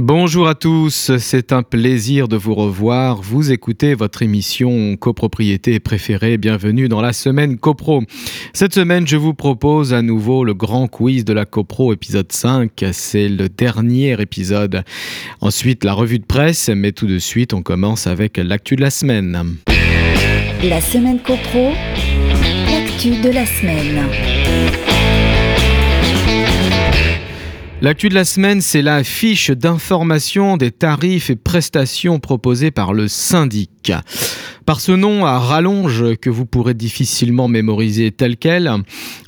Bonjour à tous, c'est un plaisir de vous revoir. Vous écoutez votre émission copropriété préférée. Bienvenue dans la semaine copro. Cette semaine, je vous propose à nouveau le grand quiz de la copro épisode 5. C'est le dernier épisode. Ensuite, la revue de presse, mais tout de suite, on commence avec l'actu de la semaine. La semaine copro, l'actu de la semaine. L'actu de la semaine, c'est la fiche d'information des tarifs et prestations proposées par le syndic. Par ce nom à rallonge que vous pourrez difficilement mémoriser tel quel,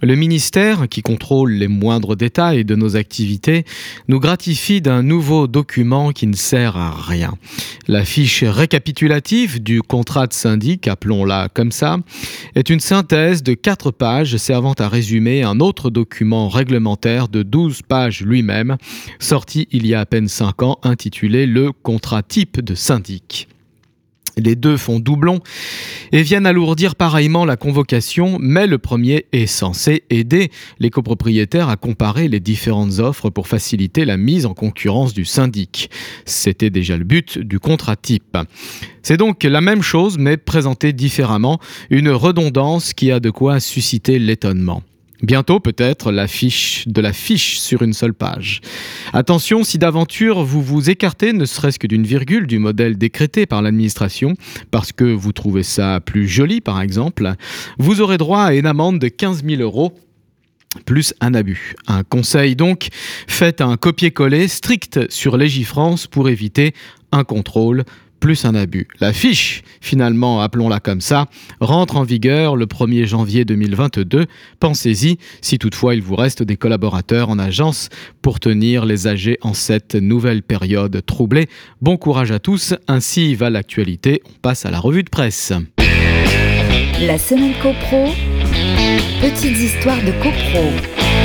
le ministère, qui contrôle les moindres détails de nos activités, nous gratifie d'un nouveau document qui ne sert à rien. La fiche récapitulative du contrat de syndic, appelons-la comme ça, est une synthèse de quatre pages servant à résumer un autre document réglementaire de 12 pages lui-même, sorti il y a à peine 5 ans, intitulé Le contrat type de syndic. Les deux font doublon et viennent alourdir pareillement la convocation, mais le premier est censé aider les copropriétaires à comparer les différentes offres pour faciliter la mise en concurrence du syndic. C'était déjà le but du contrat type. C'est donc la même chose mais présentée différemment, une redondance qui a de quoi susciter l'étonnement. Bientôt peut-être la fiche de la fiche sur une seule page. Attention, si d'aventure vous vous écartez ne serait-ce que d'une virgule du modèle décrété par l'administration, parce que vous trouvez ça plus joli par exemple, vous aurez droit à une amende de 15 000 euros plus un abus. Un conseil donc, faites un copier-coller strict sur Légifrance pour éviter un contrôle plus un abus. La fiche, finalement, appelons-la comme ça, rentre en vigueur le 1er janvier 2022. Pensez-y, si toutefois il vous reste des collaborateurs en agence pour tenir les âgés en cette nouvelle période troublée. Bon courage à tous, ainsi va l'actualité. On passe à la revue de presse. La semaine copro, petites histoires de copro.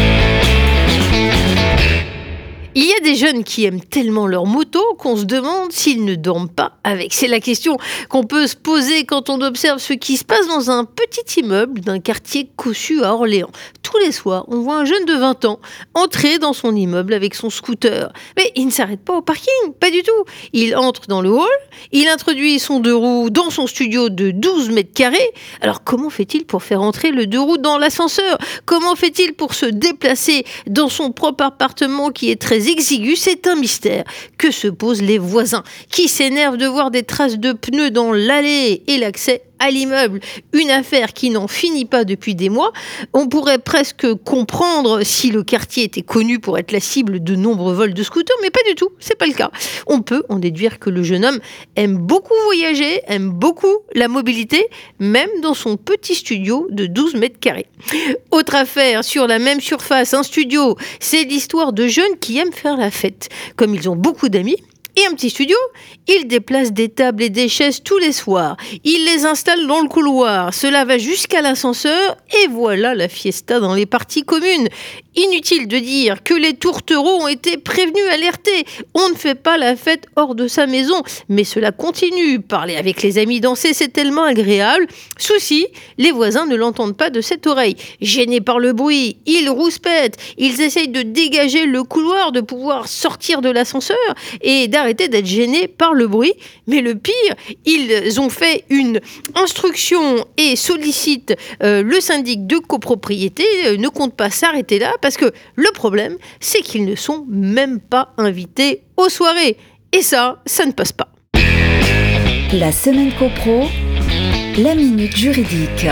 Il y a des jeunes qui aiment tellement leur moto qu'on se demande s'ils ne dorment pas avec. C'est la question qu'on peut se poser quand on observe ce qui se passe dans un petit immeuble d'un quartier cossu à Orléans. Tous les soirs, on voit un jeune de 20 ans entrer dans son immeuble avec son scooter. Mais il ne s'arrête pas au parking, pas du tout. Il entre dans le hall, il introduit son deux roues dans son studio de 12 mètres carrés. Alors comment fait-il pour faire entrer le deux roues dans l'ascenseur? Comment fait-il pour se déplacer dans son propre appartement qui est très exigu, c'est un mystère que se posent les voisins, qui s'énervent de voir des traces de pneus dans l'allée et l'accès à l'immeuble, une affaire qui n'en finit pas depuis des mois. On pourrait presque comprendre si le quartier était connu pour être la cible de nombreux vols de scooters, mais pas du tout, c'est pas le cas. On peut en déduire que le jeune homme aime beaucoup voyager, aime beaucoup la mobilité, même dans son petit studio de 12 mètres carrés. Autre affaire, sur la même surface, un studio, c'est l'histoire de jeunes qui aiment faire la fête. Comme ils ont beaucoup d'amis, et un petit studio. Il déplace des tables et des chaises tous les soirs. Il les installe dans le couloir. Cela va jusqu'à l'ascenseur et voilà la fiesta dans les parties communes. Inutile de dire que les tourtereaux ont été prévenus, alertés. On ne fait pas la fête hors de sa maison, mais cela continue. Parler avec les amis, danser, c'est tellement agréable. Souci, les voisins ne l'entendent pas de cette oreille. Gênés par le bruit, ils rouspètent. Ils essayent de dégager le couloir, de pouvoir sortir de l'ascenseur et d'être gênés par le bruit. Mais le pire, ils ont fait une instruction et sollicitent euh, le syndic de copropriété, euh, ne compte pas s'arrêter là parce que le problème, c'est qu'ils ne sont même pas invités aux soirées. Et ça, ça ne passe pas. La semaine copro, la minute juridique.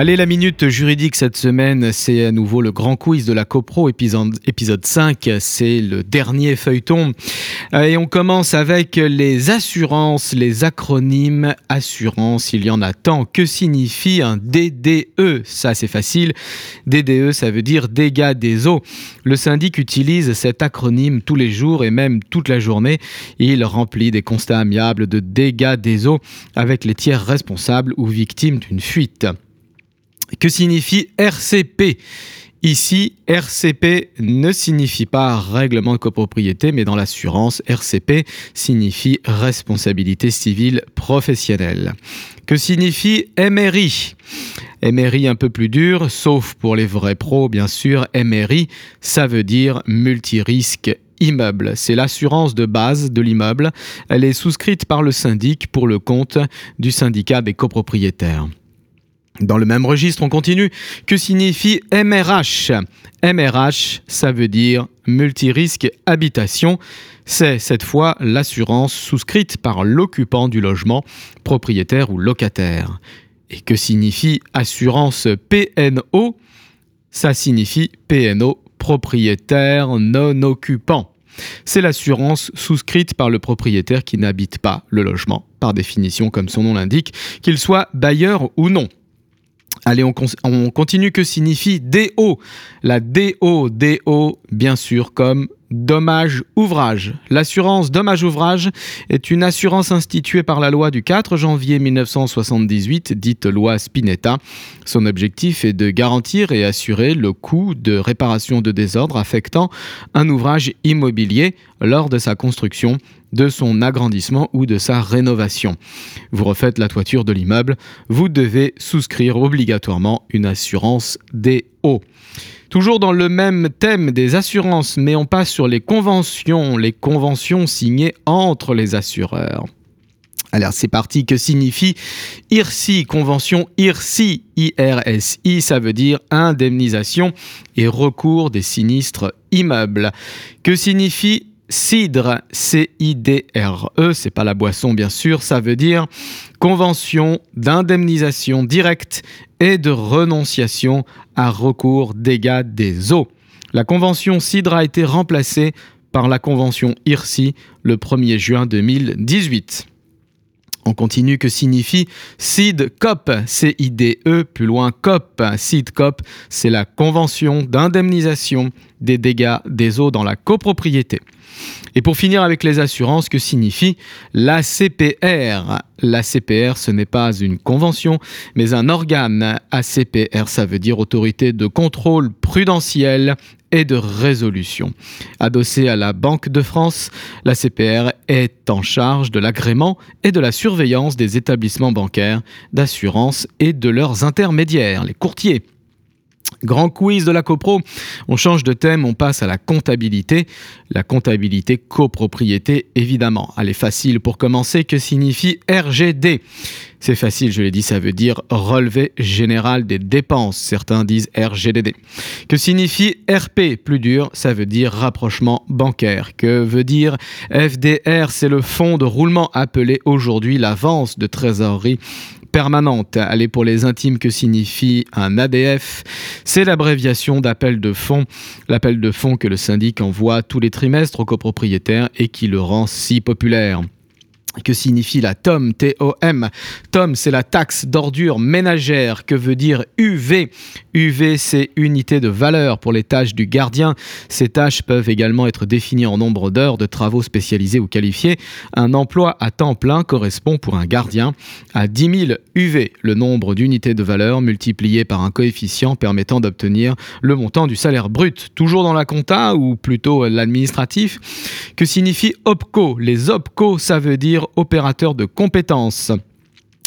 Allez, la minute juridique cette semaine, c'est à nouveau le grand quiz de la CoPro, épisode, épisode 5. C'est le dernier feuilleton. Euh, et on commence avec les assurances, les acronymes assurance. Il y en a tant. Que signifie un DDE Ça, c'est facile. DDE, ça veut dire dégâts des eaux. Le syndic utilise cet acronyme tous les jours et même toute la journée. Il remplit des constats amiables de dégâts des eaux avec les tiers responsables ou victimes d'une fuite. Que signifie RCP Ici, RCP ne signifie pas règlement de copropriété, mais dans l'assurance, RCP signifie responsabilité civile professionnelle. Que signifie MRI MRI un peu plus dur, sauf pour les vrais pros, bien sûr. MRI, ça veut dire multirisque immeuble. C'est l'assurance de base de l'immeuble. Elle est souscrite par le syndic pour le compte du syndicat des copropriétaires. Dans le même registre, on continue. Que signifie MRH MRH, ça veut dire multirisque habitation. C'est cette fois l'assurance souscrite par l'occupant du logement, propriétaire ou locataire. Et que signifie assurance PNO Ça signifie PNO, propriétaire non occupant. C'est l'assurance souscrite par le propriétaire qui n'habite pas le logement, par définition comme son nom l'indique, qu'il soit bailleur ou non. Allez, on, continue. Que signifie DO La DO, DO, bien sûr, comme dommage ouvrage. L'assurance dommage ouvrage est une assurance instituée par la loi du 4 janvier 1978, dite loi Spinetta. Son objectif est de garantir et assurer le coût de réparation de désordre affectant un ouvrage immobilier lors de sa construction de son agrandissement ou de sa rénovation. Vous refaites la toiture de l'immeuble, vous devez souscrire obligatoirement une assurance DO. Toujours dans le même thème des assurances, mais on passe sur les conventions, les conventions signées entre les assureurs. Alors c'est parti, que signifie IRSI Convention IRSI, IRSI, ça veut dire indemnisation et recours des sinistres immeubles. Que signifie CIDRE, C-I-D-R-E, c'est pas la boisson bien sûr, ça veut dire convention d'indemnisation directe et de renonciation à recours dégâts des eaux. La convention CIDRE a été remplacée par la convention IRSI le 1er juin 2018. On continue que signifie CID-COP, C-I-D-E, plus loin COP. CID-COP, c'est la convention d'indemnisation des dégâts des eaux dans la copropriété. Et pour finir avec les assurances, que signifie la CPR La CPR, ce n'est pas une convention, mais un organe. ACPR, ça veut dire autorité de contrôle prudentiel et de résolution. Adossée à la Banque de France, la CPR est en charge de l'agrément et de la surveillance des établissements bancaires, d'assurance et de leurs intermédiaires, les courtiers. Grand quiz de la copro. On change de thème, on passe à la comptabilité. La comptabilité copropriété, évidemment. Est facile pour commencer. Que signifie RGD C'est facile, je l'ai dit, ça veut dire relevé général des dépenses. Certains disent RGDD. Que signifie RP Plus dur, ça veut dire rapprochement bancaire. Que veut dire FDR C'est le fonds de roulement appelé aujourd'hui l'avance de trésorerie permanente. Allez pour les intimes que signifie un ADF. C'est l'abréviation d'appel de fonds. L'appel de fonds que le syndic envoie tous les trimestres aux copropriétaires et qui le rend si populaire. Que signifie la TOM T-O-M TOM, c'est la taxe d'ordure ménagère. Que veut dire UV UV, c'est unité de valeur pour les tâches du gardien. Ces tâches peuvent également être définies en nombre d'heures de travaux spécialisés ou qualifiés. Un emploi à temps plein correspond pour un gardien à 10 000 UV, le nombre d'unités de valeur multiplié par un coefficient permettant d'obtenir le montant du salaire brut. Toujours dans la compta ou plutôt l'administratif? Que signifie OPCO? Les OPCO, ça veut dire opérateurs de compétences.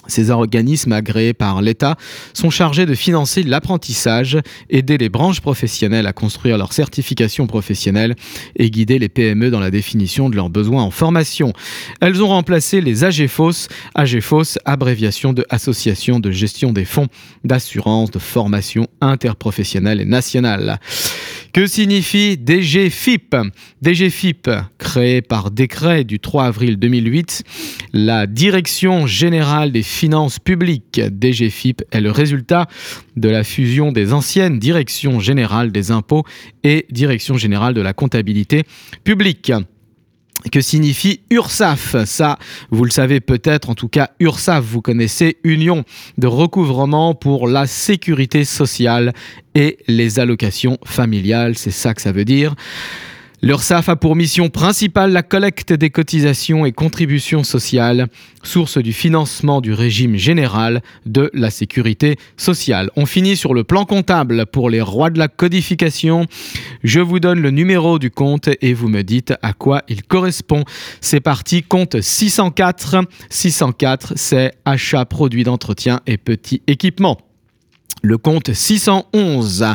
Ces organismes agréés par l'État sont chargés de financer l'apprentissage, aider les branches professionnelles à construire leur certification professionnelle et guider les PME dans la définition de leurs besoins en formation. Elles ont remplacé les AGFOS, AGFOS, abréviation de Association de gestion des fonds d'assurance de formation interprofessionnelle et nationale. Que signifie DGFIP DGFIP, créé par décret du 3 avril 2008, la Direction générale des finances publiques, DGFIP, est le résultat de la fusion des anciennes Directions générales des impôts et Direction générale de la comptabilité publique que signifie URSAF. Ça, vous le savez peut-être, en tout cas, URSAF, vous connaissez, Union de recouvrement pour la sécurité sociale et les allocations familiales, c'est ça que ça veut dire. L'URSSAF a pour mission principale la collecte des cotisations et contributions sociales, source du financement du régime général de la sécurité sociale. On finit sur le plan comptable pour les rois de la codification. Je vous donne le numéro du compte et vous me dites à quoi il correspond. C'est parti, compte 604. 604, c'est achat, produits d'entretien et petits équipements. Le compte 611.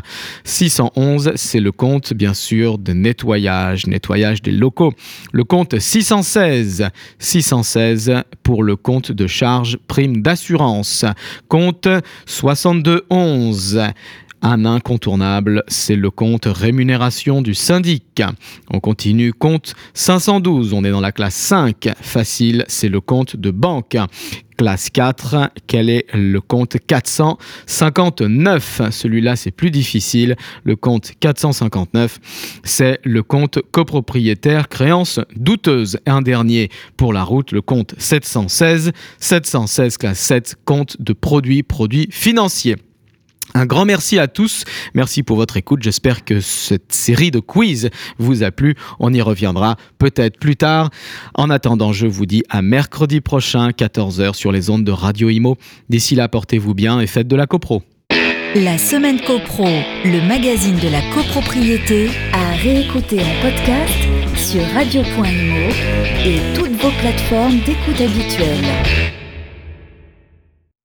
611, c'est le compte, bien sûr, de nettoyage, nettoyage des locaux. Le compte 616. 616 pour le compte de charge prime d'assurance. Compte 6211. Un incontournable, c'est le compte rémunération du syndic. On continue, compte 512, on est dans la classe 5. Facile, c'est le compte de banque. Classe 4, quel est le compte 459 Celui-là, c'est plus difficile. Le compte 459, c'est le compte copropriétaire créance douteuse. Un dernier pour la route, le compte 716. 716, classe 7, compte de produits, produits financiers. Un grand merci à tous. Merci pour votre écoute. J'espère que cette série de quiz vous a plu. On y reviendra peut-être plus tard. En attendant, je vous dis à mercredi prochain, 14h sur les ondes de Radio Imo. D'ici là, portez-vous bien et faites de la copro. La semaine copro, le magazine de la copropriété, à réécouter en podcast sur radio.imo et toutes vos plateformes d'écoute habituelles.